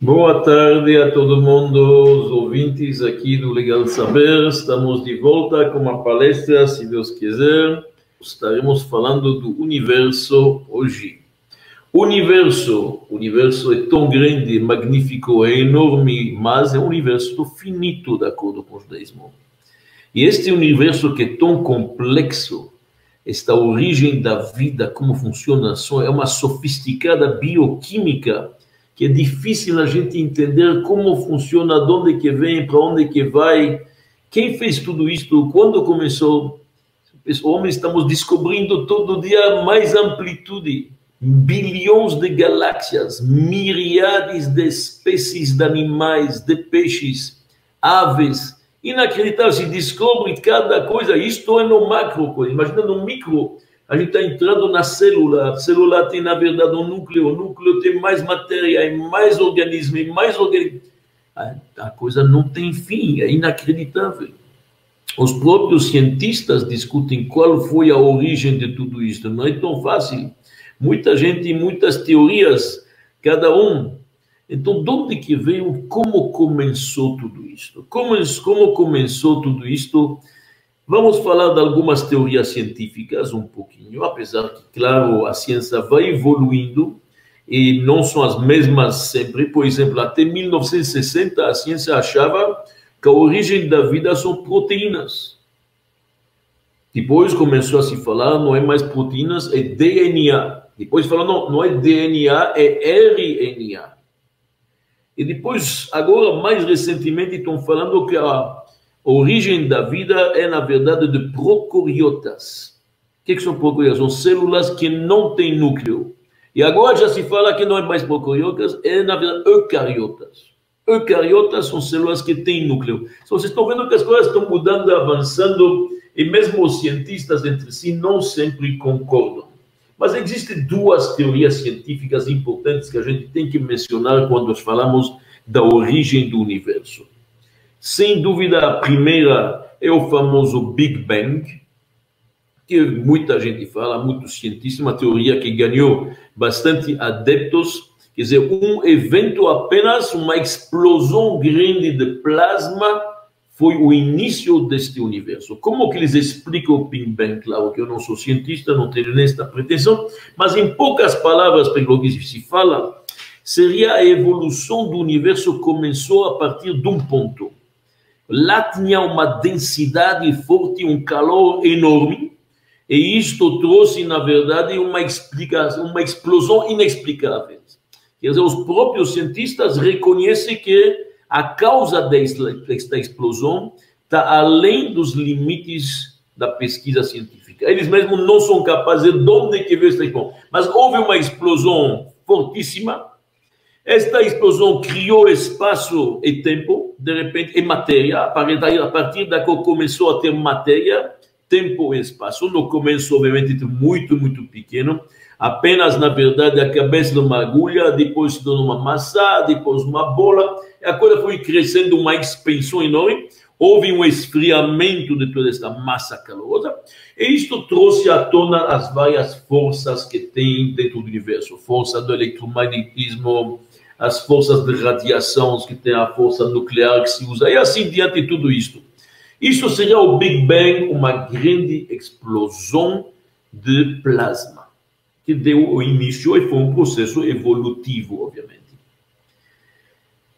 Boa tarde a todo mundo, os ouvintes aqui do Legal Saber. Estamos de volta com uma palestra, se Deus quiser. Estaremos falando do universo hoje. O universo, universo é tão grande, magnífico, é enorme, mas é um universo finito, de acordo com o judaísmo. E este universo que é tão complexo, esta origem da vida, como funciona, é uma sofisticada bioquímica que é difícil a gente entender como funciona, de onde que vem, para onde que vai, quem fez tudo isto, quando começou. Homens, estamos descobrindo todo dia mais amplitude, bilhões de galáxias, miríades de espécies de animais, de peixes, aves. Inacreditável, se descobre cada coisa, isto é no macro, imagina no micro, a gente está entrando na célula. A célula tem, na verdade, um núcleo. O núcleo tem mais matéria, e mais organismo, e mais organismo. A, coisa não tem fim, é inacreditável. Os próprios cientistas discutem qual foi a origem de tudo isso. Não é tão fácil. Muita gente, muitas teorias, cada um. Então, de onde que veio, como começou tudo isso? Como, como começou tudo isto? Vamos falar de algumas teorias científicas um pouquinho, apesar que, claro, a ciência vai evoluindo e não são as mesmas sempre. Por exemplo, até 1960 a ciência achava que a origem da vida são proteínas. Depois começou a se falar, não é mais proteínas, é DNA. Depois falou, não, não é DNA, é RNA. E depois, agora, mais recentemente, estão falando que a a origem da vida é, na verdade, de procariotas. O que, que são procariotas? São células que não têm núcleo. E agora já se fala que não é mais procariotas, é, na verdade, eucariotas. Eucariotas são células que têm núcleo. Então, vocês estão vendo que as coisas estão mudando, avançando, e mesmo os cientistas entre si não sempre concordam. Mas existem duas teorias científicas importantes que a gente tem que mencionar quando falamos da origem do universo. Sem dúvida, a primeira é o famoso Big Bang, que muita gente fala, muitos cientistas, uma teoria que ganhou bastante adeptos, quer dizer, um evento apenas, uma explosão grande de plasma foi o início deste universo. Como que eles explicam o Big Bang? Claro que eu não sou cientista, não tenho nesta pretensão, mas em poucas palavras, pelo que se fala, seria a evolução do universo começou a partir de um ponto lá tinha uma densidade forte, um calor enorme, e isto trouxe, na verdade, uma explicação, uma explosão inexplicável. Quer dizer, os próprios cientistas reconhecem que a causa desta explosão está além dos limites da pesquisa científica. Eles mesmos não são capazes de onde que veio esta explosão. Mas houve uma explosão fortíssima. Esta explosão criou espaço e tempo de repente, é matéria, a partir da que começou a ter matéria, tempo e espaço. No começo, obviamente, muito, muito pequeno, apenas, na verdade, a cabeça de uma agulha, depois se tornou uma massa, depois uma bola, a coisa foi crescendo uma expansão enorme, houve um esfriamento de toda essa massa calorosa, e isto trouxe à tona as várias forças que tem dentro do universo, força do eletromagnetismo, as forças de radiação, que tem a força nuclear que se usa, e assim diante de tudo isto. Isso seria o Big Bang, uma grande explosão de plasma, que deu o início e foi um processo evolutivo, obviamente.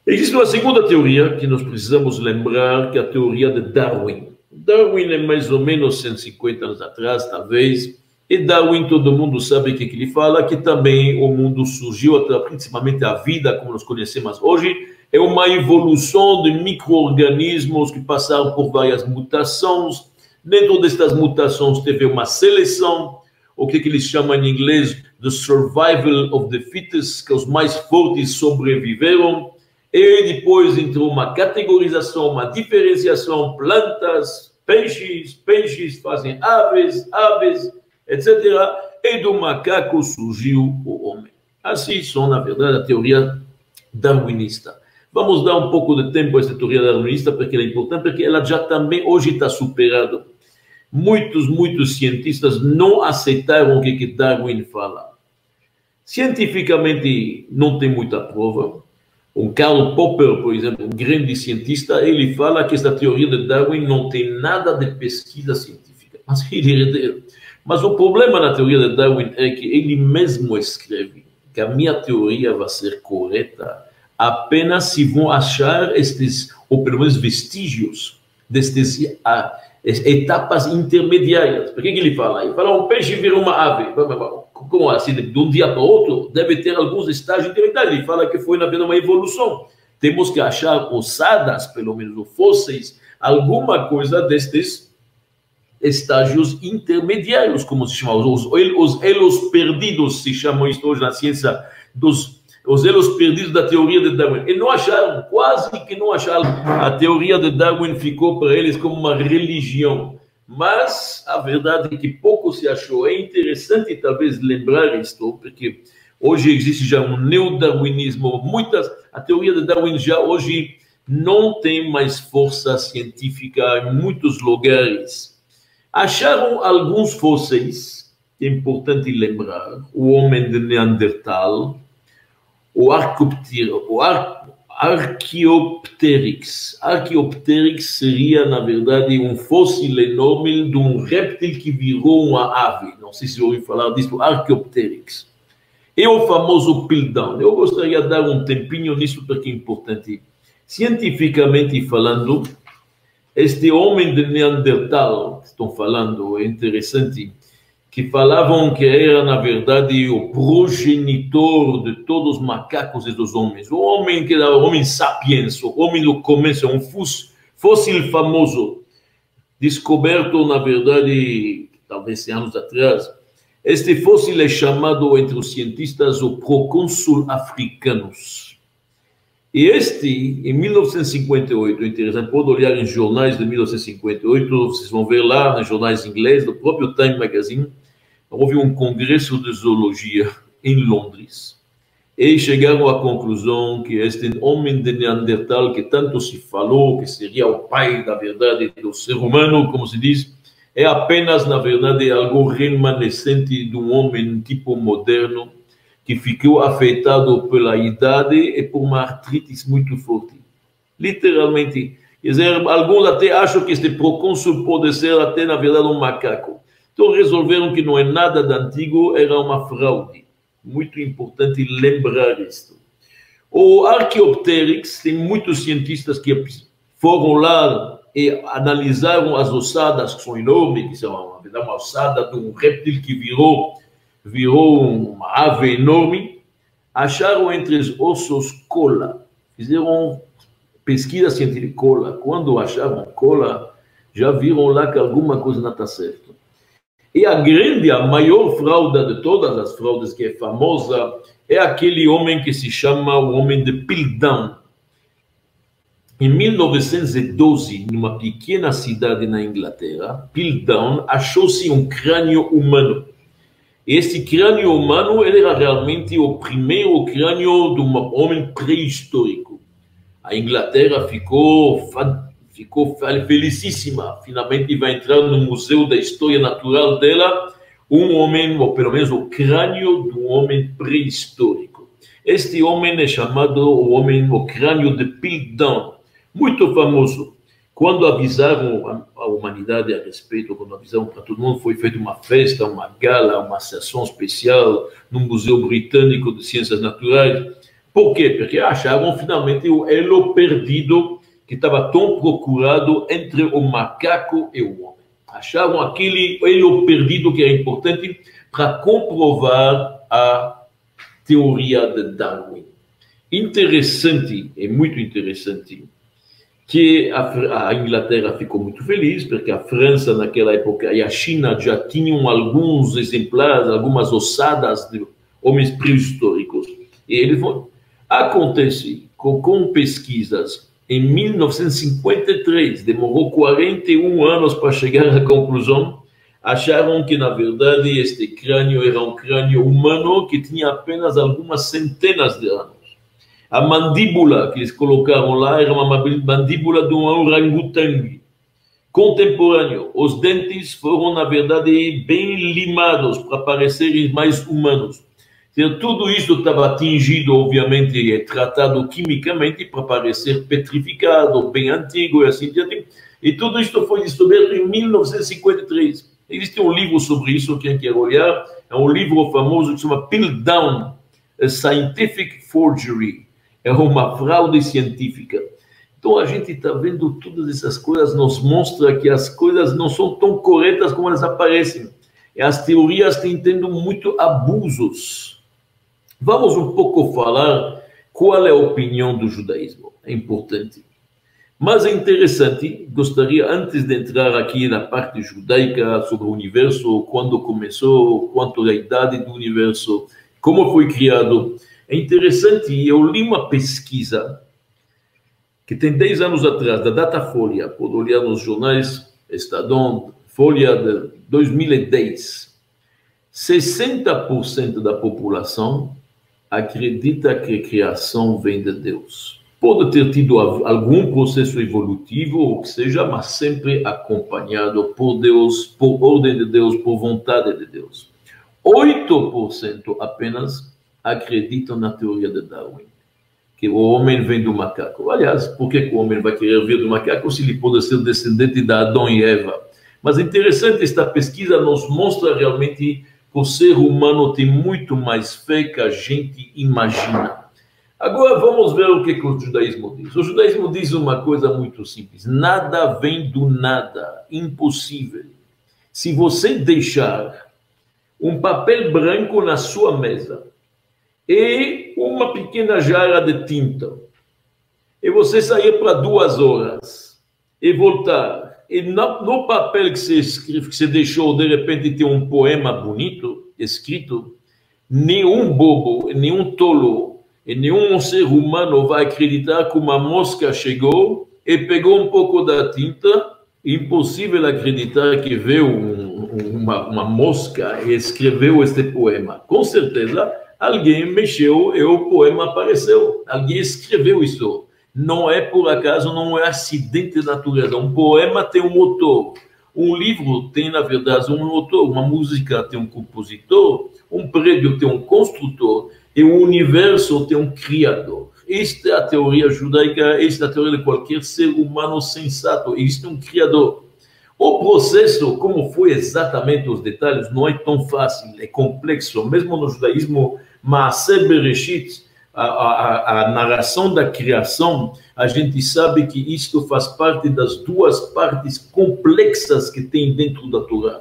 Existe uma segunda teoria que nós precisamos lembrar, que é a teoria de Darwin. Darwin é mais ou menos 150 anos atrás, talvez, e Darwin, todo mundo sabe o que, que ele fala, que também o mundo surgiu, principalmente a vida, como nós conhecemos hoje, é uma evolução de micro-organismos que passaram por várias mutações. Dentro destas mutações teve uma seleção, o que, que eles chamam em inglês the survival of the fittest, que os mais fortes sobreviveram. E depois entrou uma categorização, uma diferenciação, plantas, peixes, peixes fazem aves, aves etc. E do macaco surgiu o homem. Assim são, na verdade, a teoria darwinista. Vamos dar um pouco de tempo a essa teoria darwinista, porque ela é importante, porque ela já também hoje está superada. Muitos, muitos cientistas não aceitaram o que, Darwin fala. Cientificamente não tem muita prova, Um Karl Popper, por exemplo, um grande cientista, ele fala que esta teoria de Darwin não tem nada de pesquisa científica. Mas, ele, mas o problema na teoria de Darwin é que ele mesmo escreve que a minha teoria vai ser correta apenas se vão achar estes, ou pelo menos vestígios, destes ah, etapas intermediárias. Por que, que ele fala? Ele fala, um peixe vira uma ave. Como assim? De um dia para outro, deve ter alguns estágios intermediários. Ele fala que foi, na verdade, uma evolução. Temos que achar ossadas, pelo menos, fósseis, alguma coisa destes estágios intermediários, como se chama. Os, os elos perdidos se chamam isto hoje na ciência dos os elos perdidos da teoria de Darwin. E não acharam, quase que não acharam. A teoria de Darwin ficou para eles como uma religião. Mas a verdade é que pouco se achou. É interessante talvez lembrar isto, porque hoje existe já um neodarwinismo. Muitas, a teoria de Darwin já hoje não tem mais força científica em muitos lugares. Acharam alguns fósseis, é importante lembrar, o homem de Neandertal, o Archaeopteryx, Archaeopteryx. Seria, na verdade, um fóssil enorme de um réptil que virou uma ave. Não sei se ouviu falar disso, Archaeopteryx. E o famoso Piltdown. Eu gostaria de dar um tempinho nisso porque é importante. Cientificamente falando, este homem de Neandertal, que estão falando, é interessante, que falavam que era, na verdade, o progenitor de todos os macacos e dos homens. O homem que era o homem sapiens, o homem do começo, um fóssil famoso, descoberto, na verdade, talvez anos atrás. Este fóssil é chamado entre os cientistas o procônsul africanos. Este, em 1958, interessante, pode olhar em jornais de 1958, vocês vão ver lá, nos jornais ingleses, do próprio Time Magazine, houve um congresso de zoologia em Londres. E chegaram à conclusão que este homem de Neandertal que tanto se falou, que seria o pai, da verdade, do ser humano, como se diz, é apenas, na verdade, algo remanescente de um homem tipo moderno que ficou afetado pela idade e por uma artrite muito forte. Literalmente. Quer dizer, alguns até acham que este procônsul pode ser até, na verdade, um macaco. Então resolveram que não é nada de antigo, era uma fraude. Muito importante lembrar isto. O Archaeopteryx, tem muitos cientistas que foram lá e analisaram as ossadas, que são enormes, que são uma, uma ossada de um réptil que virou, virou uma ave enorme. Acharam entre os ossos cola. Fizeram pesquisa científica cola. Quando acharam cola, já viram lá que alguma coisa não está certa. E a grande, a maior fraude de todas as fraudes que é famosa é aquele homem que se chama o homem de Piltdown. Em 1912, numa pequena cidade na Inglaterra, Piltdown achou-se um crânio humano. Esse crânio humano era realmente o primeiro crânio de um homem pré-histórico. A Inglaterra ficou ficou felicíssima. Finalmente vai entrar no Museu da História Natural dela um homem, ou pelo menos o crânio de um homem pré-histórico. Este homem é chamado o homem, o crânio de Piltdown, muito famoso. Quando avisaram a, humanidade a respeito, quando avisaram para todo mundo, foi feita uma festa, uma gala, uma sessão especial no Museu Britânico de Ciências Naturais. Por quê? Porque acharam finalmente o elo perdido que estava tão procurado entre o macaco e o homem. Acharam aquele elo perdido que era importante para comprovar a teoria de Darwin. Interessante, é muito interessante, que a, a, Inglaterra ficou muito feliz, porque a França, naquela época, e a China já tinham alguns exemplares, algumas ossadas de homens pré-históricos. E eles vão. Acontece com, com pesquisas em 1953, demorou 41 anos para chegar à conclusão, acharam que, na verdade, este crânio era um crânio humano que tinha apenas algumas centenas de anos. A mandíbula que eles colocaram lá era uma mandíbula de um orangotangue contemporâneo. Os dentes foram, na verdade, bem limados para parecerem mais humanos. tudo isso estava atingido, obviamente, e tratado quimicamente para parecer petrificado, bem antigo e assim diante. E tudo isso foi descoberto em 1953. Existe um livro sobre isso, quem quer olhar, é um livro famoso que se chama Piltdown, A Scientific Forgery, é uma fraude científica. Então a gente está vendo todas essas coisas, nos mostra que as coisas não são tão corretas como elas aparecem. E as teorias têm tendo muito abusos. Vamos um pouco falar qual é a opinião do judaísmo. É importante. Mas é interessante, gostaria, antes de entrar aqui na parte judaica sobre o universo, quando começou, quanto a idade do universo, como foi criado, é interessante, eu li uma pesquisa que tem 10 anos atrás, da Datafolha, pode olhar nos jornais Estadão, Folha de 2010, 60% da população acredita que a criação vem de Deus. Pode ter tido algum processo evolutivo, ou que seja, mas sempre acompanhado por Deus, por ordem de Deus, por vontade de Deus. 8% apenas acreditam na teoria de Darwin, que o homem vem do macaco. Aliás, por que o homem vai querer vir do macaco se ele pode ser descendente de Adão e Eva? Mas é interessante, esta pesquisa nos mostra realmente que o ser humano tem muito mais fé que a gente imagina. Agora vamos ver o que, que o judaísmo diz. O judaísmo diz uma coisa muito simples: nada vem do nada, impossível. Se você deixar um papel branco na sua mesa e uma pequena jarra de tinta, e você sair para duas horas e voltar, e no, no papel que você escreve, que você deixou, de repente tem um poema bonito escrito, nenhum bobo, nenhum tolo e nenhum ser humano vai acreditar que uma mosca chegou e pegou um pouco da tinta. Impossível acreditar que veio um, uma, uma mosca e escreveu este poema. Com certeza, alguém mexeu e o poema apareceu. Alguém escreveu isso. Não é por acaso, não é acidente de natureza. Um poema tem um motor. Um livro tem, na verdade, um motor. Uma música tem um compositor. Um prédio tem um construtor e o universo tem um criador. Esta é a teoria judaica, esta é a teoria de qualquer ser humano sensato. Existe um criador. O processo, como foi exatamente os detalhes, não é tão fácil, é complexo. Mesmo no judaísmo, Maaseh Bereshit, a, a, a, narração da criação, a gente sabe que isto faz parte das duas partes complexas que tem dentro da Torá.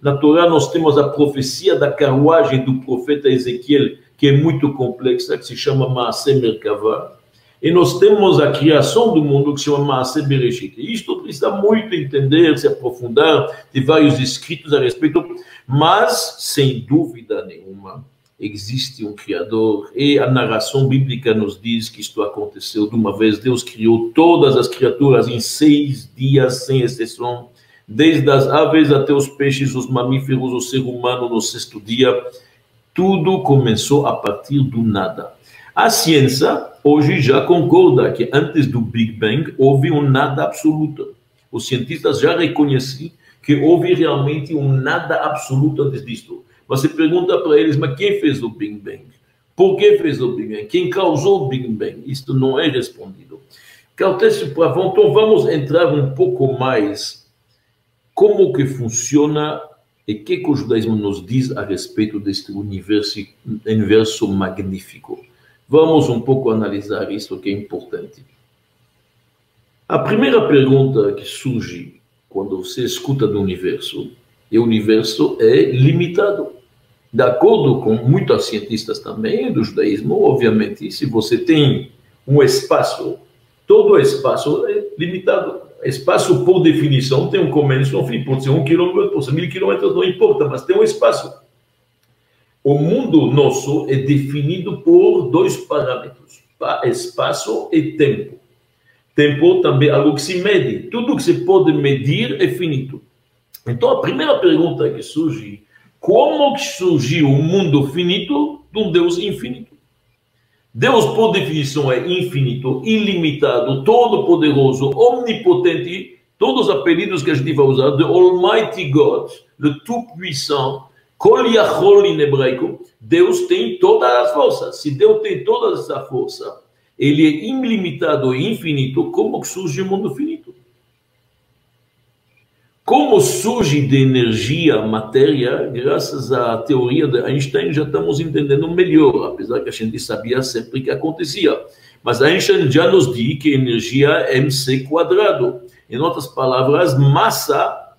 Na Torá nós temos a profecia da carruagem do profeta Ezequiel, que é muito complexa, que se chama Maaseh Merkavah, e nós temos a criação do mundo que se chama Maaseh Bereshit. Isto precisa muito entender, se aprofundar, tem vários escritos a respeito, mas, sem dúvida nenhuma, existe um Criador, e a narração bíblica nos diz que isto aconteceu de uma vez. Deus criou todas as criaturas em seis dias, sem exceção, desde as aves até os peixes, os mamíferos, o ser humano no sexto dia tudo começou a partir do nada. A ciência hoje já concorda que antes do Big Bang houve um nada absoluto. Os cientistas já reconhecem que houve realmente um nada absoluto antes disto. Você pergunta para eles, mas quem fez o Big Bang? Por que fez o Big Bang? Quem causou o Big Bang? Isto não é respondido. Então vamos entrar um pouco mais como que funciona e o que, que o judaísmo nos diz a respeito deste universo, universo magnífico? Vamos um pouco analisar isso que é importante. A primeira pergunta que surge quando você escuta do universo é o universo é limitado. De acordo com muitos cientistas também do judaísmo, obviamente, se você tem um espaço, todo espaço é limitado. Espaço, por definição, tem um começo um fim. Pode ser um quilômetro, pode ser mil quilômetros, não importa, mas tem um espaço. O mundo nosso é definido por dois parâmetros: espaço e tempo. Tempo também é algo que se mede. Tudo que se pode medir é finito. Então, a primeira pergunta que surge: como surgiu um mundo finito de um Deus infinito? Deus, por definição, é infinito, ilimitado, todo-poderoso, omnipotente. Todos os apelidos que a gente vai usar, the Almighty God, le Tout-Puissant, Kol Yachol em hebraico, Deus tem todas as forças. Se Deus tem toda essa força, ele é ilimitado e infinito, como surge o mundo finito? Como surge de energia matéria, graças à teoria de Einstein, já estamos entendendo melhor, apesar que a gente sabia sempre que acontecia. Mas Einstein já nos diz que energia é mc quadrado. Em outras palavras, massa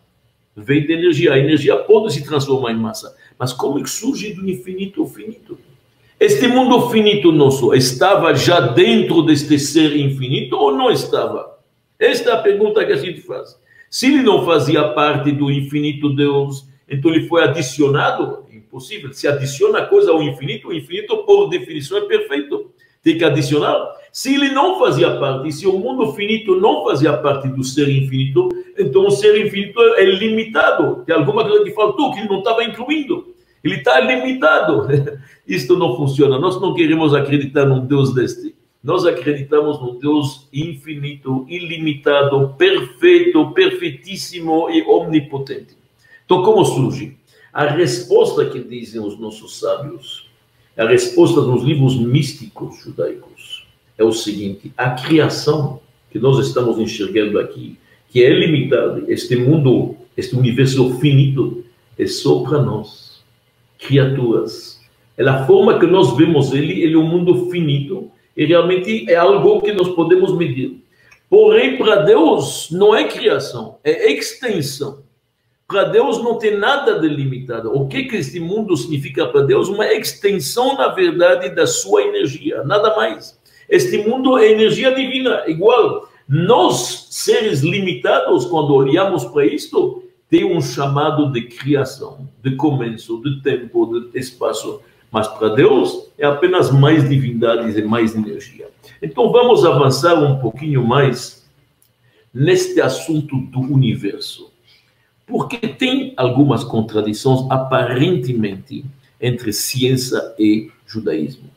vem de energia. A energia pode se transformar em massa. Mas como é que surge do infinito ao finito? Este mundo finito nosso estava já dentro deste ser infinito ou não estava? Esta é a pergunta que a gente faz. Se ele não fazia parte do infinito Deus, então ele foi adicionado? Impossível. Se adiciona coisa ao infinito, o infinito, por definição, é perfeito. Tem que adicionar. Se ele não fazia parte, se o mundo finito não fazia parte do ser infinito, então o ser infinito é limitado. Tem alguma coisa que faltou, que ele não estava incluindo. Ele está limitado. Isto não funciona. Nós não queremos acreditar num Deus deste. Nós acreditamos num Deus infinito, ilimitado, perfeito, perfeitíssimo e omnipotente. Então, como surge? A resposta que dizem os nossos sábios, a resposta nos livros místicos judaicos, é o seguinte: a criação que nós estamos enxergando aqui, que é limitada, este mundo, este universo finito, é só para nós criaturas. É a forma que nós vemos ele, ele é um mundo finito, e realmente é algo que nós podemos medir. Porém, para Deus, não é criação, é extensão. Para Deus não tem nada delimitado. O que, que este mundo significa para Deus? Uma extensão, na verdade, da sua energia, nada mais. Este mundo é energia divina, igual. Nós, seres limitados, quando olhamos para isto, tem um chamado de criação, de começo, de tempo, de espaço. Mas para Deus é apenas mais divindades e mais energia. Então vamos avançar um pouquinho mais neste assunto do universo. Porque tem algumas contradições aparentemente entre ciência e judaísmo.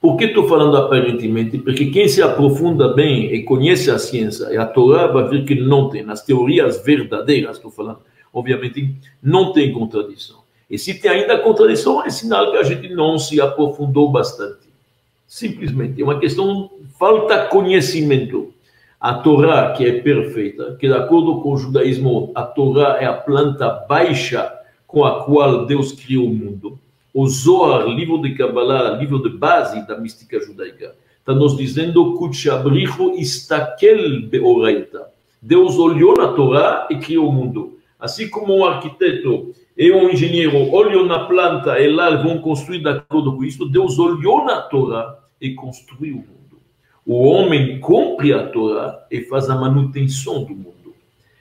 Por que estou falando aparentemente? Porque quem se aprofunda bem e conhece a ciência e a Torá vai ver que não tem. Nas teorias verdadeiras, estou falando, obviamente, não tem contradição. E se tem ainda contradição, é sinal que a gente não se aprofundou bastante. Simplesmente, é uma questão, falta conhecimento. A Torá, que é perfeita, que de acordo com o judaísmo, a Torá é a planta baixa com a qual Deus criou o mundo o Zohar, livro de Kabbalah, livro de base da mística judaica, está nos dizendo beoreita. Deus olhou na Torá e criou o mundo. Assim como um arquiteto e um engenheiro olham na planta e lá vão construir de acordo com isso, Deus olhou na Torá e construiu o mundo. O homem cumpre a Torá e faz a manutenção do mundo.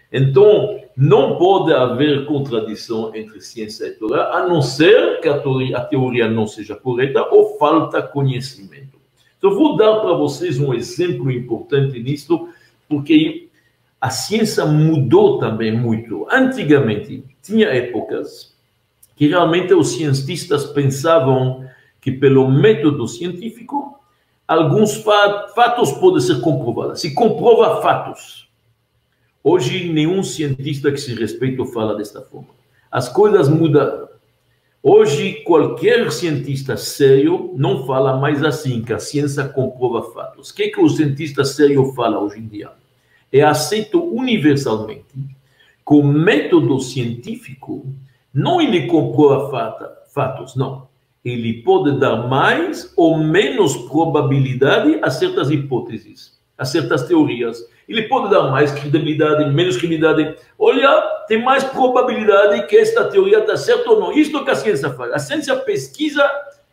Então, não pode haver contradição entre ciência e Torá, a não ser que a teoria, a teoria não seja correta ou falta conhecimento. Então, vou dar para vocês um exemplo importante nisso, porque a ciência mudou também muito. Antigamente, tinha épocas que realmente os cientistas pensavam que, pelo método científico, alguns fatos podem ser comprovados. Se comprova fatos, Hoje, nenhum cientista que se respeita fala desta forma. As coisas mudaram. Hoje, qualquer cientista sério não fala mais assim, que a ciência comprova fatos. O que, é que o cientista sério fala hoje em dia? É aceito universalmente que o método científico não ele comprova fatos, não. Ele pode dar mais ou menos probabilidade a certas hipóteses, a certas teorias ele pode dar mais credibilidade, menos credibilidade. Olha, tem mais probabilidade que esta teoria está certa ou não. Isto que a ciência faz. A ciência pesquisa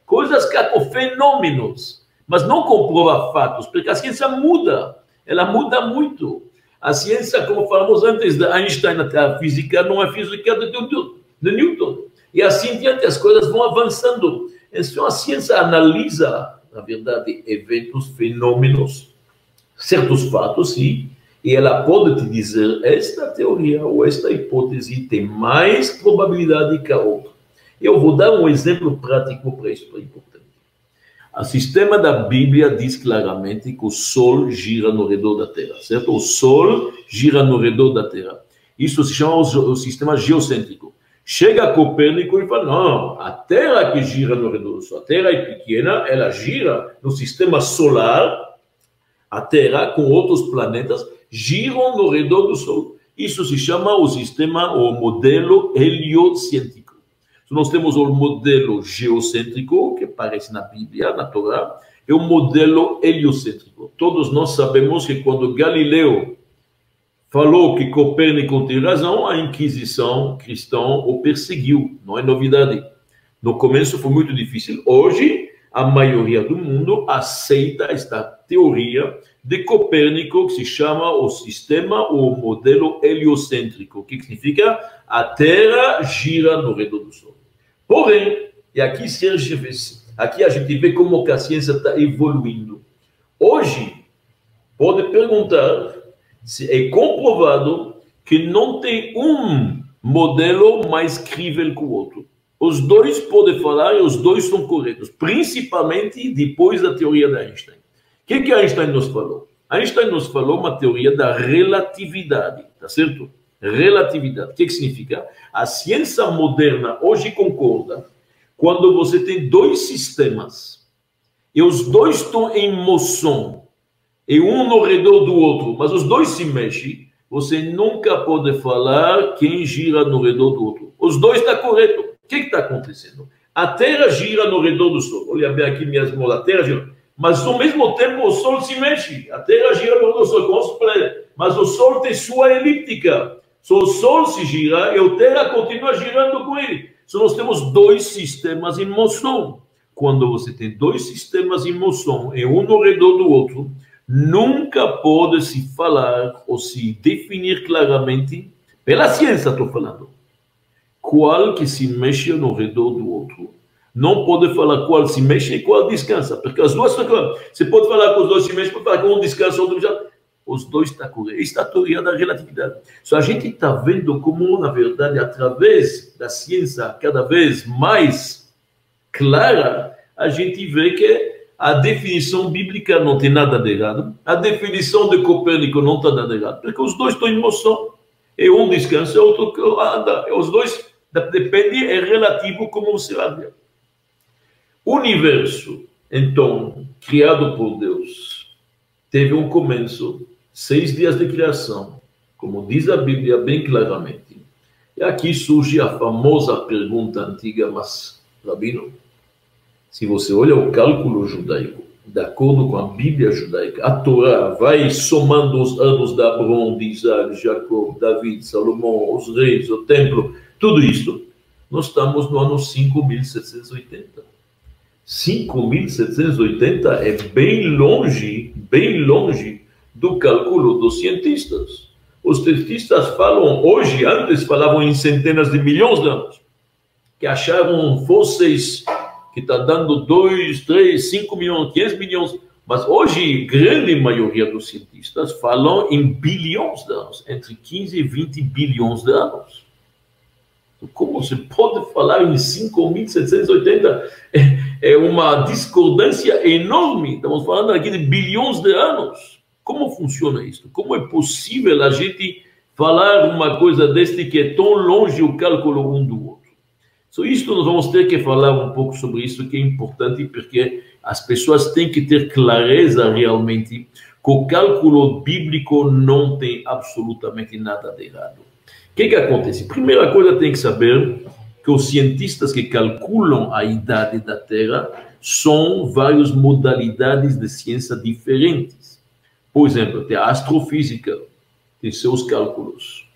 coisas fenômenos, mas não comprova fatos, porque a ciência muda. Ela muda muito. A ciência, como falamos antes, da Einstein, a física não é física de, de Newton. E assim diante as coisas vão avançando. Então a ciência analisa, na verdade, eventos, fenômenos, certos fatos, sim, e ela pode te dizer esta teoria ou esta hipótese tem mais probabilidade que a outra. Eu vou dar um exemplo prático para isso, importante. O sistema da Bíblia diz claramente que o Sol gira no redor da Terra, certo? O Sol gira no redor da Terra. Isso se chama o sistema geocêntrico. Chega Copérnico e fala, não, a Terra que gira no redor do Sol, a Terra é pequena, ela gira no sistema solar, a Terra com outros planetas giram no redor do Sol. Isso se chama o sistema, o modelo heliocêntrico. Nós temos o modelo geocêntrico, que aparece na Bíblia, na Torá, e o modelo heliocêntrico. Todos nós sabemos que quando Galileu falou que Copérnico tem razão, a Inquisição cristã o perseguiu, não é novidade. No começo foi muito difícil. Hoje, a maioria do mundo aceita esta teoria de Copérnico, que se chama o sistema ou modelo heliocêntrico, que significa a Terra gira no redor do Sol. Porém, e aqui Serge aqui a gente vê como a ciência está evoluindo. Hoje, pode perguntar se é comprovado que não tem um modelo mais crível que o outro. Os dois podem falar e os dois são corretos, principalmente depois da teoria de Einstein. O que, que Einstein nos falou? Einstein nos falou uma teoria da relatividade, tá certo? Relatividade. O que, que significa? A ciência moderna hoje concorda quando você tem dois sistemas e os dois estão em moção e um no redor do outro, mas os dois se mexem, você nunca pode falar quem gira no redor do outro. Os dois estão tá correto. O que está acontecendo? A Terra gira no redor do Sol. Olha bem aqui minhas mãos. A Terra gira. Mas ao mesmo tempo o Sol se mexe. A Terra gira no redor do Sol. Mas o Sol tem sua elíptica. Só o Sol se gira e a Terra continua girando com ele. Só nós temos dois sistemas em moção. Quando você tem dois sistemas em moção e um no redor do outro, nunca pode se falar ou se definir claramente, pela ciência estou falando, qual que se mexe no redor do outro. Não pode falar qual se mexe e qual descansa, porque as duas estão Você pode falar que os dois se mexem, pode falar que um descansa, outro já. Os dois estão corretos. Isso é a teoria da relatividade. Só a gente está vendo como, na verdade, através da ciência cada vez mais clara, a gente vê que a definição bíblica não tem nada de errado, a definição de Copérnico não está nada de errado, porque os dois estão em moção. E um descansa, e outro anda. Os dois depende, é relativo como você ver. O universo, então, criado por Deus, teve um começo, seis dias de criação, como diz a Bíblia bem claramente. E aqui surge a famosa pergunta antiga, mas, Rabino, se você olha o cálculo judaico, de acordo com a Bíblia judaica, a Torá vai somando os anos de Abraão, de Isaac, Jacob, David, Salomão, os reis, o templo, tudo isso. Nós estamos no ano 5780. 5780 é bem longe, bem longe do cálculo dos cientistas. Os cientistas falam hoje, antes falavam em centenas de milhões de anos, que acharam fósseis que está dando 2, 3, 5 milhões, 500 milhões. Mas hoje, grande maioria dos cientistas falam em bilhões de anos, entre 15 e 20 bilhões de anos. Como se pode falar em 5.780? É, é uma discordância enorme. Estamos falando aqui de bilhões de anos. Como funciona isso? Como é possível a gente falar uma coisa deste que é tão longe o cálculo um do outro? So, isto nós vamos ter que falar um pouco sobre isso, que é importante, porque as pessoas têm que ter clareza realmente que o cálculo bíblico não tem absolutamente nada de errado. Que, que acontece? Primeira coisa, tem que saber que os cientistas que calculam a idade da Terra são várias modalidades de ciência diferentes. Por exemplo, tem a astrofísica, tem seus cálculos.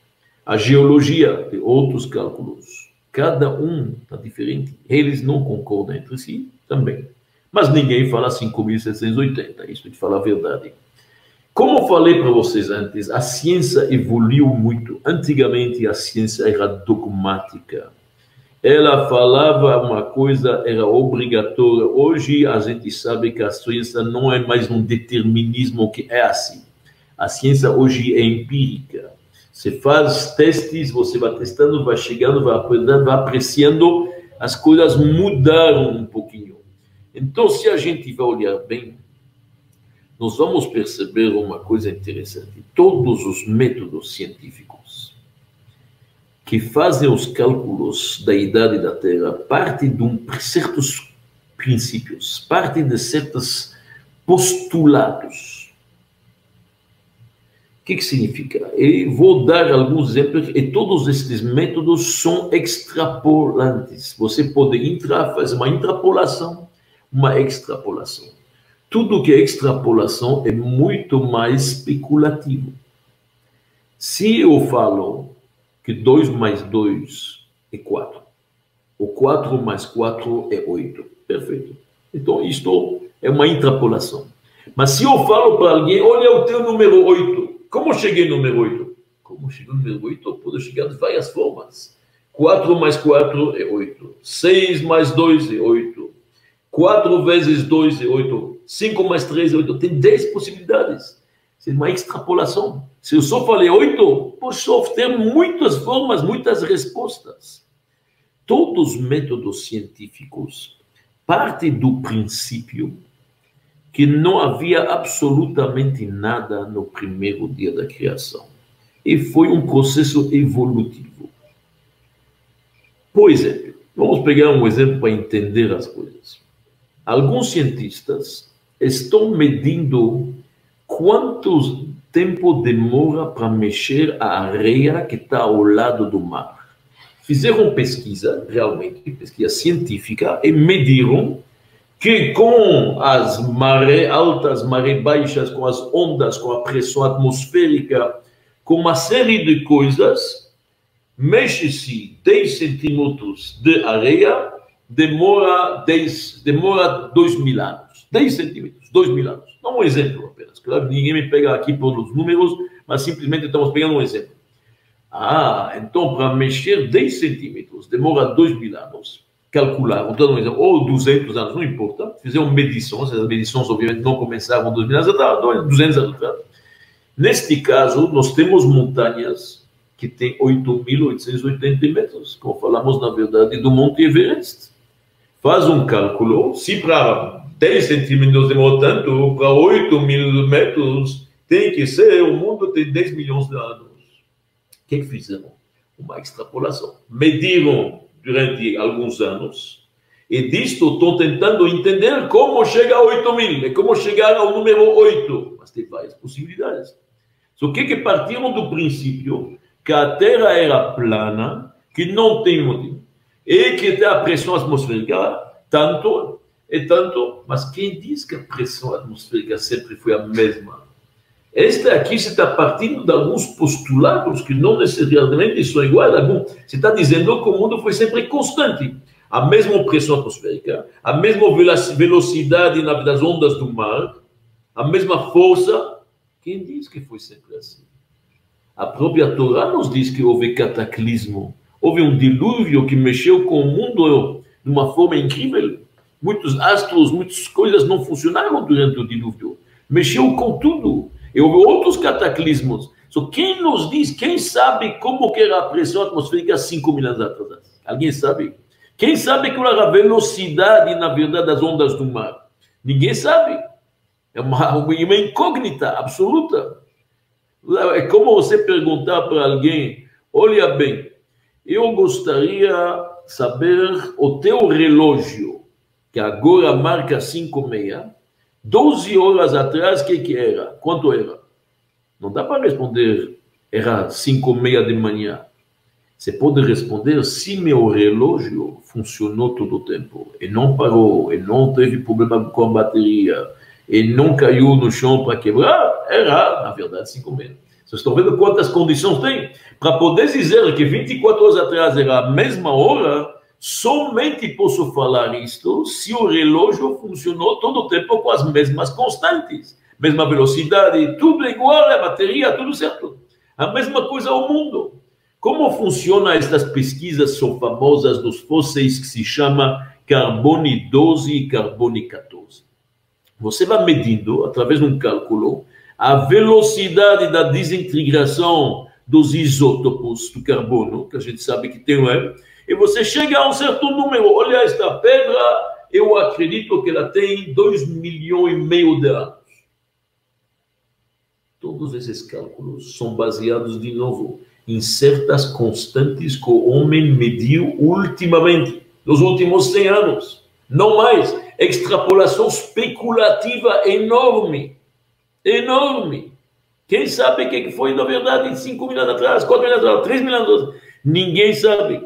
A geologia tem outros cálculos. Cada um está diferente. Eles não concordam entre si também. Mas ninguém fala 5.780, isso de falar a verdade. Como falei para vocês antes, a ciência evoluiu muito. Antigamente a ciência era dogmática. Ela falava uma coisa, era obrigatória. Hoje a gente sabe que a ciência não é mais um determinismo que é assim. A ciência hoje é empírica. Você faz testes, você vai testando, vai chegando, vai aprendendo, vai apreciando, as coisas mudaram um pouquinho. Então, se a gente vai olhar bem, nós vamos perceber uma coisa interessante. Todos os métodos científicos que fazem os cálculos da idade da Terra parte de um, certos princípios, parte de certos postulados. O que, que significa? Eu vou dar alguns exemplos e todos estes métodos são extrapolantes. Você pode entrar, fazer uma intrapolação, uma extrapolação. Tudo que é extrapolação é muito mais especulativo. Se eu falo que 2 mais 2 é 4, o 4 mais 4 é 8, perfeito. Então, isto é uma intrapolação. Mas se eu falo para alguém, olha o teu número 8, como cheguei no número 8? Como cheguei no número 8? Eu posso chegar de várias formas. 4 mais 4 é 8. 6 mais 2 é 8. 4 vezes 2 é 8. 5 mais 3 é 8. Tem 10 possibilidades. Isso é uma extrapolação. Se eu só falei 8, posso ter muitas formas, muitas respostas. Todos os métodos científicos partem do princípio que não havia absolutamente nada no primeiro dia da criação. E foi um processo evolutivo. Por exemplo, vamos pegar um exemplo para entender as coisas. Alguns cientistas estão medindo quanto tempo demora para mexer a areia que está ao lado do mar. Fizeram pesquisa, realmente, pesquisa científica, e mediram que com as maré altas, maré baixas, com as ondas, com a pressão atmosférica, com uma série de coisas, mexe-se 10 centímetros de areia, demora 10, demora 2 mil anos. 10 centímetros, 2 mil anos. Não um exemplo apenas. Claro, ninguém me pega aqui pelos números, mas simplesmente estamos pegando um exemplo. Ah, então para mexer 10 centímetros demora 2 mil anos um exemplo, ou 200 anos, não importa, fizeram medições, as medições obviamente não começaram 2 mil anos atrás, 200 anos atrás. Neste caso, nós temos montanhas que têm 8.880 metros, como falamos, na verdade, do Monte Everest. Faz um cálculo, se para 10 centímetros demorou tanto, para 8 mil metros tem que ser, o mundo tem 10 milhões de anos. O que, é que fizeram? Uma extrapolação. Mediram durante alguns anos. E disto estou tentando entender como chegar a 8 mil, e como chegar ao número 8. Mas tem várias possibilidades. Só que, que partiram do princípio que a Terra era plana, que não tem motivo, e que tem a pressão atmosférica tanto e tanto. Mas quem diz que a pressão atmosférica sempre foi a mesma? Esta aqui está partindo de alguns postulados que não necessariamente são iguais. Você está dizendo que o mundo foi sempre constante. A mesma pressão atmosférica, a mesma velocidade das ondas do mar, a mesma força. Quem diz que foi sempre assim? A própria Torá nos diz que houve cataclismo, houve um dilúvio que mexeu com o mundo de uma forma incrível. Muitos astros, muitas coisas não funcionaram durante o dilúvio. Mexeu com tudo. E houve outros cataclismos. Só quem nos diz, quem sabe como era a pressão atmosférica há 5 mil anos atrás? Alguém sabe? Quem sabe qual era a velocidade, na verdade, das ondas do mar? Ninguém sabe. É uma, uma incógnita absoluta. É como você perguntar para alguém: olha bem, eu gostaria saber o teu relógio, que agora marca 5 meia, 12 horas atrás, o que, que era? Quanto era? Não dá para responder, era 5 e meia de manhã. Você pode responder se meu relógio funcionou todo o tempo e não parou, e não teve problema com a bateria, e não caiu no chão para quebrar, era, na verdade, 5 e meia. Vocês estão vendo quantas condições tem? Para poder dizer que 24 horas atrás era a mesma hora, Somente posso falar isto se o relógio funcionou todo o tempo com as mesmas constantes, mesma velocidade, tudo igual, a bateria, tudo certo. A mesma coisa ao mundo. Como funcionam estas pesquisas são famosas dos fósseis que se chama carbono 12 e carbono 14? Você vai medindo, através de um cálculo, a velocidade da desintegração dos isótopos do carbono, que a gente sabe que tem, é, e você chega a um certo número. Olha esta pedra, eu acredito que ela tem 2 milhões e meio de anos. Todos esses cálculos são baseados, de novo, em certas constantes que o homem mediu ultimamente, nos últimos 100 anos. Não mais. Extrapolação especulativa enorme. Enorme. Quem sabe o que foi, na verdade, 5 mil anos atrás, 4 mil anos atrás, 3 mil anos atrás? Ninguém sabe.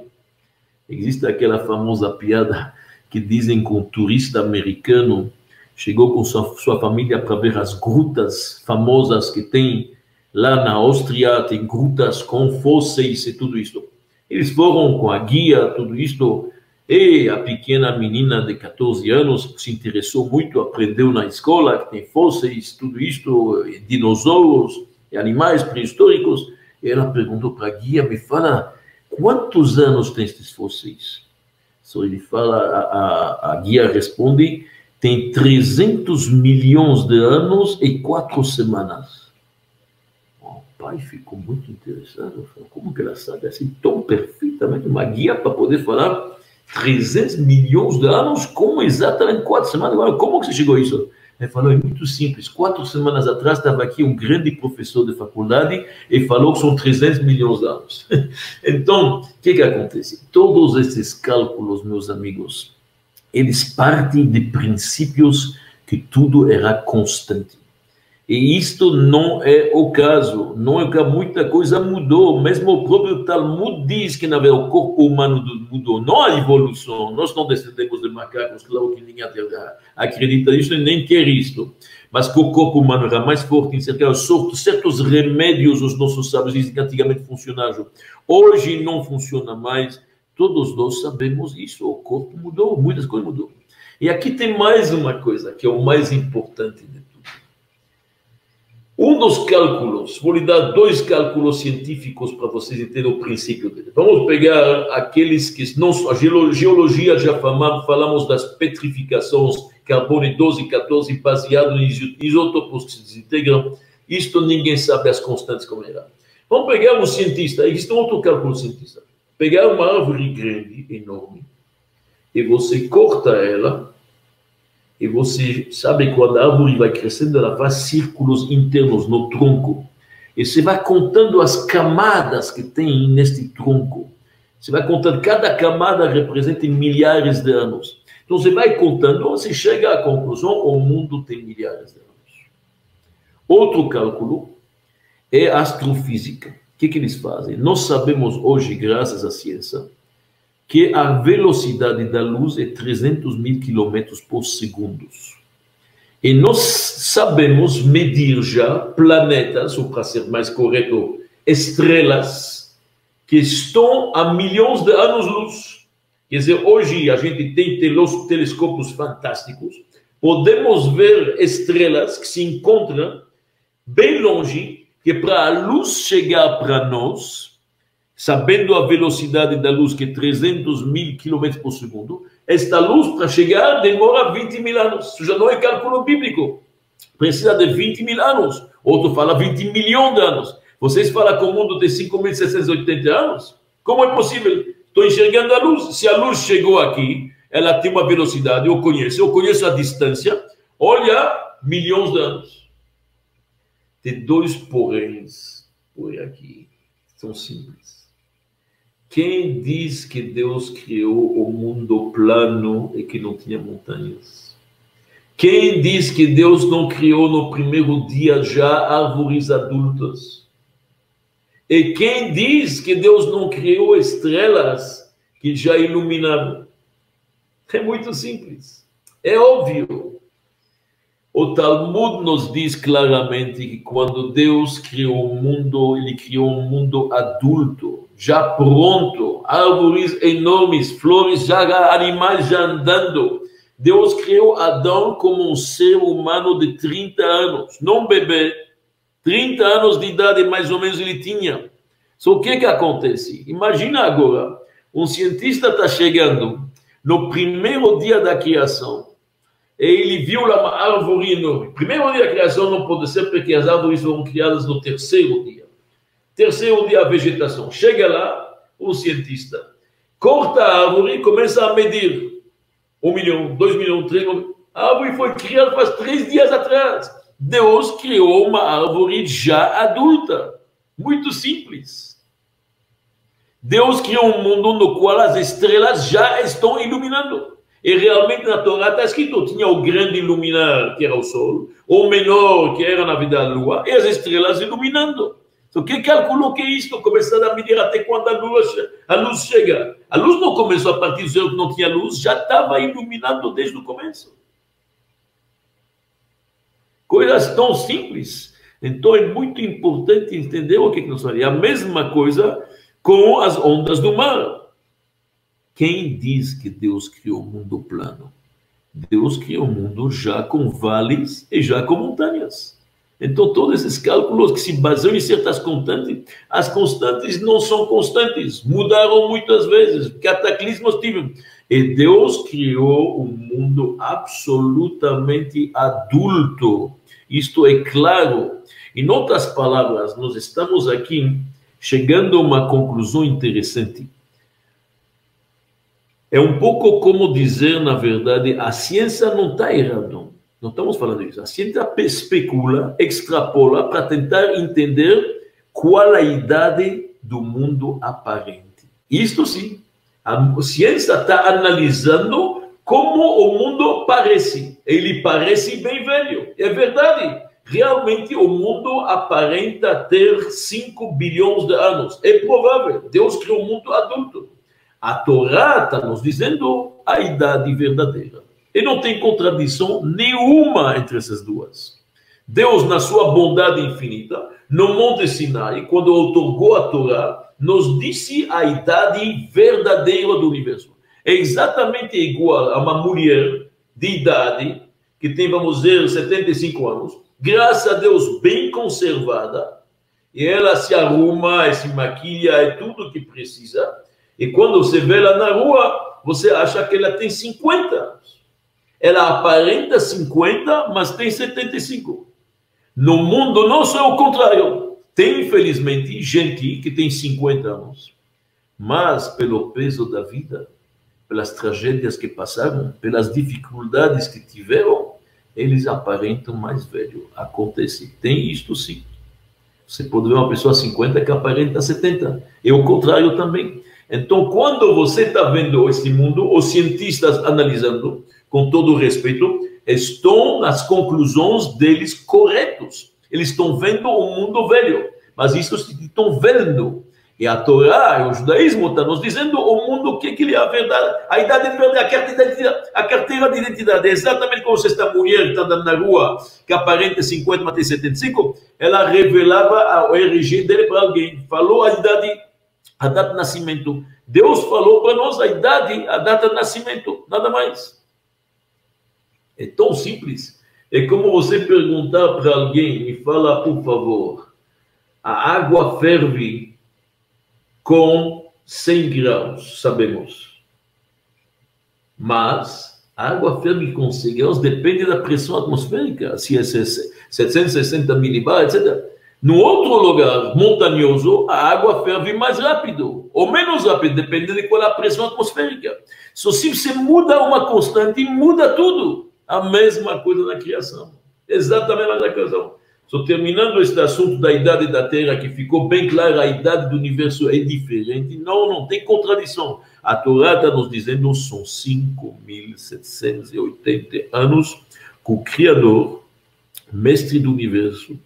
Existe aquela famosa piada que dizem que um turista americano chegou com sua, sua família para ver as grutas famosas que tem lá na Áustria, tem grutas com fósseis e tudo isso. Eles foram com a guia, tudo isto, e a pequena menina de 14 anos se interessou muito, aprendeu na escola que tem fósseis, tudo isto, dinossauros, animais pré-históricos. Ela perguntou para a guia, me fala, quantos anos tem esses fósseis? Só ele fala, a, a, a guia responde, tem 300 milhões de anos e quatro semanas. O pai ficou muito interessado. Falou, como que ela sabe assim tão perfeitamente uma guia para poder falar 300 milhões de anos, como exatamente quatro semanas. Agora, como que você chegou a isso? Ele falou, é muito simples. Quatro semanas atrás estava aqui um grande professor de faculdade e falou que são 300 milhões de anos. então, o que, que acontece? Todos esses cálculos, meus amigos, eles partem de princípios que tudo era constante. E isto não é o caso, não é que muita coisa mudou. Mesmo o próprio Talmud diz que na verdade, o corpo humano mudou, não a evolução. Nós não descendemos de macacos, claro que ninguém acredita nisso e nem quer isto. Mas que o corpo humano era mais forte em certos, certos remédios, os nossos sábios dizem que antigamente funcionavam. Hoje não funciona mais. Todos nós sabemos isso. O corpo mudou, muitas coisas mudou. E aqui tem mais uma coisa que é o mais importante de um dos cálculos, vou lhe dar dois cálculos científicos para vocês entenderem o princípio dele. Vamos pegar aqueles que não a geologia já falamos, das petrificações carbono 12 e 14 baseado em isótopos que se desintegram. Isto ninguém sabe as constantes como era. Vamos pegar um cientista, existe um outro cálculo cientista. Pegar uma árvore grande, enorme, e você corta ela e você sabe quando a árvore vai crescendo, ela faz círculos internos no tronco. E você vai contando as camadas que tem neste tronco. Você vai contando, cada camada representa milhares de anos. Então você vai contando, você chega à conclusão: o mundo tem milhares de anos. Outro cálculo é astrofísica. O que, que eles fazem? Nós sabemos hoje, graças à ciência, que a velocidade da luz é 300 mil quilômetros por segundo. E nós sabemos medir já planetas, ou para ser mais correto, estrelas, que estão a milhões de anos-luz. Quer dizer, hoje a gente tem telescópios fantásticos, podemos ver estrelas que se encontram bem longe, que para a luz chegar para nós, sabendo a velocidade da luz, que é 300 mil quilômetros por segundo, esta luz, para chegar, demora 20 mil anos. Isso já não é cálculo bíblico. Precisa de 20 mil anos. Outro fala 20 milhões de anos. Vocês falam que o mundo tem 5.680 anos? Como é possível? Estou enxergando a luz. Se a luz chegou aqui, ela tem uma velocidade, eu conheço, eu conheço a distância. Olha, milhões de anos. Tem dois poréns por aqui. São simples. Quem diz que Deus criou o mundo plano e que não tinha montanhas? Quem diz que Deus não criou no primeiro dia já árvores adultas? E quem diz que Deus não criou estrelas que já iluminaram? É muito simples. É óbvio. O Talmud nos diz claramente que quando Deus criou o mundo, ele criou um mundo adulto já pronto, árvores enormes, flores já, animais já andando. Deus criou Adão como um ser humano de 30 anos, não bebê. 30 anos de idade, mais ou menos, ele tinha. Só o que que acontece? Imagina agora, um cientista está chegando no primeiro dia da criação, e ele viu lá uma árvore enorme. Primeiro dia da criação não pode ser porque as árvores foram criadas no terceiro dia. Terceiro dia, a vegetação. Chega lá, o cientista corta a árvore e começa a medir. Um milhão, dois milhões, três milhões. A árvore foi criada faz três dias atrás. Deus criou uma árvore já adulta. Muito simples. Deus criou um mundo no qual as estrelas já estão iluminando. E realmente na Torá está escrito: tinha o grande iluminar, que era o sol, o menor, que era na vida a lua, e as estrelas iluminando. Então, quem calculou que é isto? Começaram a medir até quando a luz, a luz chega. A luz não começou a partir do zero que não tinha luz, já estava iluminando desde o começo. Coisas tão simples. Então é muito importante entender o que, que nós falamos. A mesma coisa com as ondas do mar. Quem diz que Deus criou o mundo plano? Deus criou o mundo já com vales e já com montanhas. Então, todos esses cálculos que se baseiam em certas constantes, as constantes não são constantes, mudaram muitas vezes, cataclismos tiveram. E Deus criou um mundo absolutamente adulto. Isto é claro. Em outras palavras, nós estamos aqui chegando a uma conclusão interessante. É um pouco como dizer, na verdade, a ciência não está errada. Não estamos falando disso. A ciência especula, extrapola para tentar entender qual a idade do mundo aparente. Isto sim. A ciência está analisando como o mundo parece. Ele parece bem velho. É verdade realmente o mundo aparenta ter 5 bilhões de anos. É provável. Deus criou o mundo adulto. A Torá está nos dizendo a idade verdadeira. E não tem contradição nenhuma entre essas duas. Deus, na sua bondade infinita, no Monte Sinai, quando otorgou a Torá, nos disse a idade verdadeira do universo. É exatamente igual a uma mulher de idade, que tem, vamos dizer, 75 anos, graças a Deus, bem conservada, e ela se arruma, se maquia, é tudo que precisa. E quando você vê ela na rua, você acha que ela tem 50 anos. Ela aparenta 50, mas tem 75. No mundo nosso é o contrário. Tem, infelizmente, gente que tem 50 anos, mas pelo peso da vida, pelas tragédias que passaram, pelas dificuldades que tiveram, eles aparentam mais velho. Acontece. Tem isto sim. Você pode ver uma pessoa 50 que aparenta 70. E o contrário também. Então, quando você está vendo esse mundo, os cientistas analisando, com todo o respeito, estão nas conclusões deles corretos. Eles estão vendo o mundo velho. Mas isso estão vendo. E a Torá, o judaísmo está nos dizendo o mundo, o que, que ele é a verdade, a idade de verdade, a carteira. A carteira de identidade é exatamente como se esta mulher está andando na rua, que aparenta 50, mas tem 75, ela revelava o RG dele para alguém, falou a idade, a data de nascimento. Deus falou para nós a idade, a data de nascimento, nada mais. É tão simples. É como você perguntar para alguém, me fala, por favor, a água ferve com 100 graus, sabemos. Mas a água ferve com 100 graus depende da pressão atmosférica, se é 760 milibar, etc. No outro lugar montanhoso, a água ferve mais rápido, ou menos rápido, dependendo de qual é a pressão atmosférica. Só se você muda uma constante, muda tudo. A mesma coisa na criação. Exatamente a mesma coisa. Estou terminando este assunto da idade da Terra, que ficou bem claro, a idade do universo é diferente. Não, não tem contradição. A Torá está nos dizendo são 5.780 anos que o Criador, mestre do universo,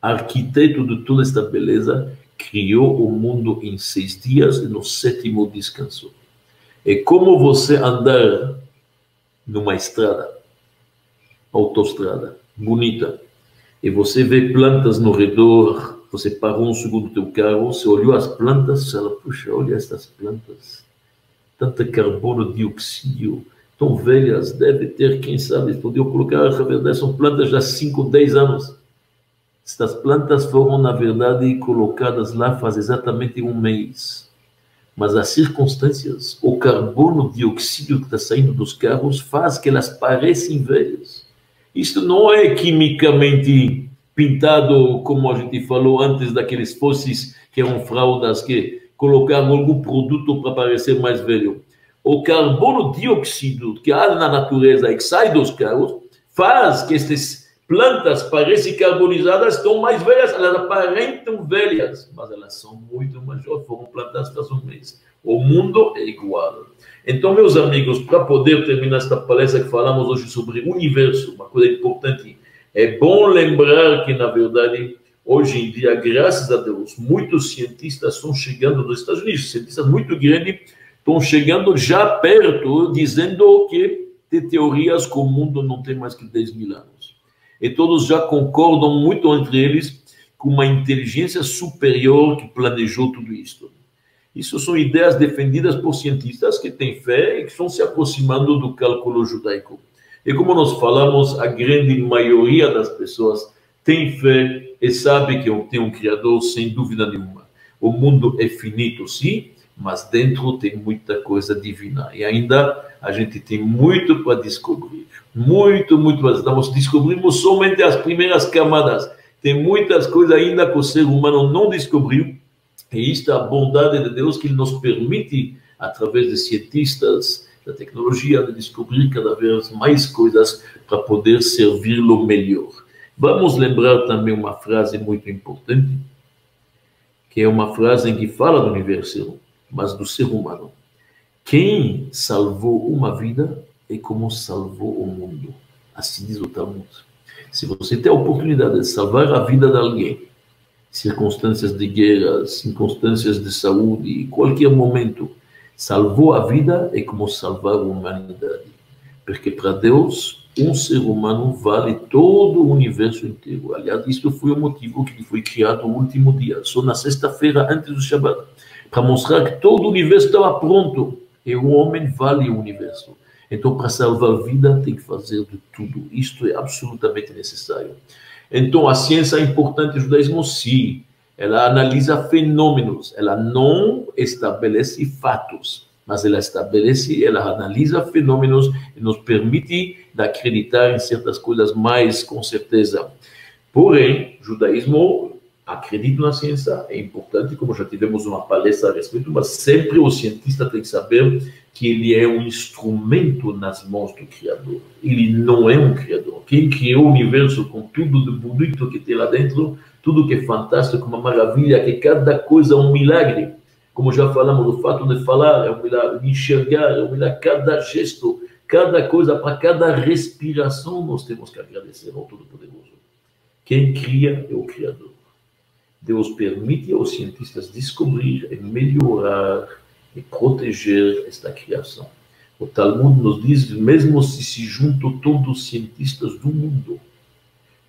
arquiteto de toda esta beleza, criou o mundo em seis dias e no sétimo descansou. É como você andar numa estrada, autoestrada, bonita, e você vê plantas no redor, você parou um segundo do teu carro, você olhou as plantas, você fala, puxa, olha estas plantas, tanta carbono dióxido, tão velhas, deve ter, quem sabe, podia colocar, na verdade, são plantas já 5, 10 anos. Estas plantas foram, na verdade, colocadas lá faz exatamente um mês. Mas as circunstâncias, o carbono dióxido que está saindo dos carros faz que elas parecem velhas. Isto não é quimicamente pintado, como a gente falou antes, daqueles fósseis que eram fraudas, que colocaram algum produto para parecer mais velho. O carbono dióxido que há na natureza e que sai dos carros faz que estes plantas parecem carbonizadas estão mais velhas, elas aparentam velhas, mas elas são muito mais jovens, foram plantadas faz um mês. O mundo é igual. Então, meus amigos, para poder terminar esta palestra que falamos hoje sobre o universo, uma coisa importante, é bom lembrar que, na verdade, hoje em dia, graças a Deus, muitos cientistas estão chegando nos Estados Unidos, cientistas muito grandes estão chegando já perto, dizendo que tem teorias que o mundo não tem mais que 10 mil anos. E todos já concordam muito entre eles com uma inteligência superior que planejou tudo isso. Isso são ideias defendidas por cientistas que têm fé e que estão se aproximando do cálculo judaico. E como nós falamos, a grande maioria das pessoas tem fé e sabe que tem um Criador sem dúvida nenhuma. O mundo é finito, sim, mas dentro tem muita coisa divina. E ainda a gente tem muito para descobrir. Muito, muito. Nós descobrimos somente as primeiras camadas. Tem muitas coisas ainda que o ser humano não descobriu. E isto é a bondade de Deus que nos permite, através de cientistas, da tecnologia, de descobrir cada vez mais coisas para poder servi-lo melhor. Vamos lembrar também uma frase muito importante, que é uma frase que fala do universo mas do ser humano. Quem salvou uma vida é como salvou o mundo. Assim diz o Talmud. Se você tem a oportunidade de salvar a vida de alguém, circunstâncias de guerra, circunstâncias de saúde, qualquer momento, salvou a vida é como salvar a humanidade. Porque para Deus, um ser humano vale todo o universo inteiro. Aliás, isso foi o motivo que foi criado o último dia, só na sexta-feira antes do Shabbat para mostrar que todo o universo estava pronto e o homem vale o universo. Então, para salvar a vida, tem que fazer de tudo. Isto é absolutamente necessário. Então, a ciência é importante, o judaísmo, sim. Ela analisa fenômenos, ela não estabelece fatos, mas ela estabelece, ela analisa fenômenos e nos permite acreditar em certas coisas mais com certeza. Porém, judaísmo acredito na ciência, é importante, como já tivemos uma palestra a respeito, mas sempre o cientista tem que saber que ele é um instrumento nas mãos do Criador. Ele não é um Criador. Quem criou o universo com tudo de bonito que tem lá dentro, tudo que é fantástico, uma maravilha, que cada coisa é um milagre. Como já falamos, o fato de falar é um milagre, de enxergar é um milagre, cada gesto, cada coisa, para cada respiração, nós temos que agradecer ao Todo-Poderoso. Quem cria é o Criador. Deus permite aos cientistas descobrir e melhorar e proteger esta criação. O Talmud nos diz, mesmo se se juntam todos os cientistas do mundo,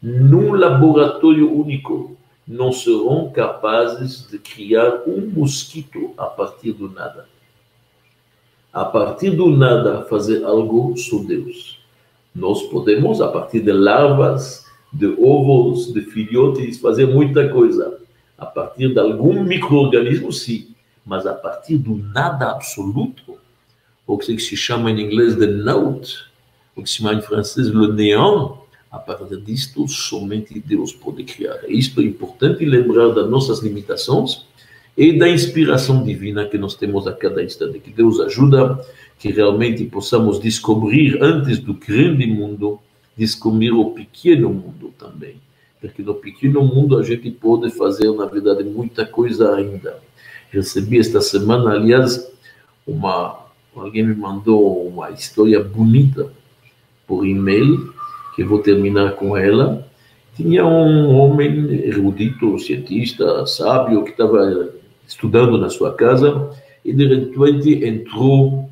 num laboratório único, não serão capazes de criar um mosquito a partir do nada. A partir do nada, fazer algo só Deus. Nós podemos, a partir de larvas, de ovos, de filhotes, fazer muita coisa a partir de algum microorganismo, sim, mas a partir do nada absoluto, o que se chama em inglês de naught, o que se chama em francês le néant, a partir disto, somente Deus pode criar. Isto é importante lembrar das nossas limitações e da inspiração divina que nós temos a cada instante. Que Deus ajuda que realmente possamos descobrir, antes do grande mundo, descobrir o pequeno mundo também porque no pequeno mundo a gente pode fazer, na verdade, muita coisa ainda. Recebi esta semana, aliás, uma alguém me mandou uma história bonita por e-mail, que vou terminar com ela. Tinha um homem erudito, cientista, sábio, que estava estudando na sua casa, e de repente entrou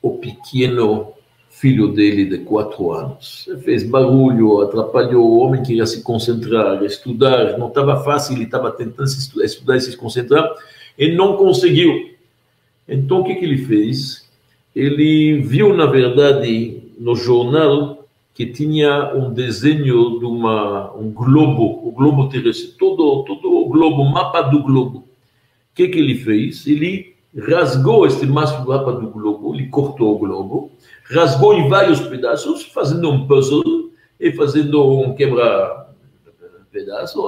o pequeno filho dele de quatro anos. Fez barulho, atrapalhou, o homem queria se concentrar, estudar, não estava fácil, ele estava tentando estudar, estudar e se concentrar, e não conseguiu. Então, o que, que ele fez? Ele viu, na verdade, no jornal, que tinha um desenho de uma, um globo, o globo terrestre, todo, todo o globo, mapa do globo. O que, que ele fez? Ele rasgou este mapa do globo, ele cortou o globo, rasgou em vários pedaços, fazendo um puzzle e fazendo um quebra-pedaço,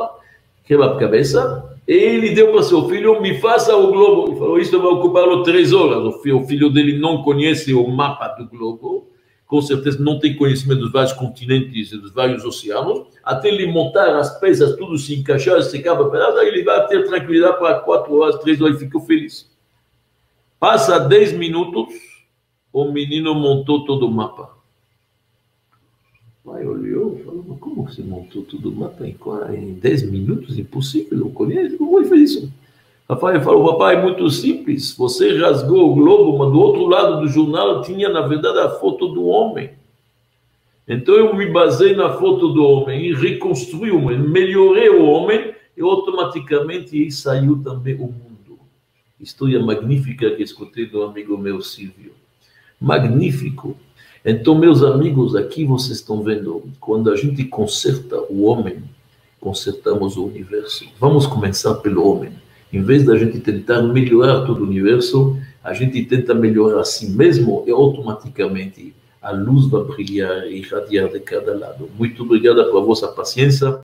quebra-cabeça. Ele deu para seu filho, me faça o globo. Ele falou, isso vai ocupar três horas. O filho dele não conhece o mapa do globo. com certeza não tem conhecimento dos vários continentes e dos vários oceanos, até ele montar as peças, tudo se encaixar, se acaba pedaço, aí ele vai ter tranquilidade para quatro horas, três horas, e fica feliz. Passa dez minutos, o menino montou todo o mapa. Pai olhou falou, como você montou todo o mapa em dez minutos? Impossível, não conheço, como ele fez isso? Rafael falou, papai, é muito simples, você rasgou o globo, mas do outro lado do jornal tinha, na verdade, a foto do homem. Então eu me basei na foto do homem e reconstruí o homem, melhorei o homem e automaticamente saiu também o mundo. História magnífica que escutei do amigo meu Silvio. Magnífico. Então, meus amigos, aqui vocês estão vendo, quando a gente conserta o homem, consertamos o universo. Vamos começar pelo homem. Em vez da gente tentar melhorar todo o universo, a gente tenta melhorar a si mesmo e automaticamente a luz vai brilhar e irradiar de cada lado. Muito obrigada pela vossa paciência.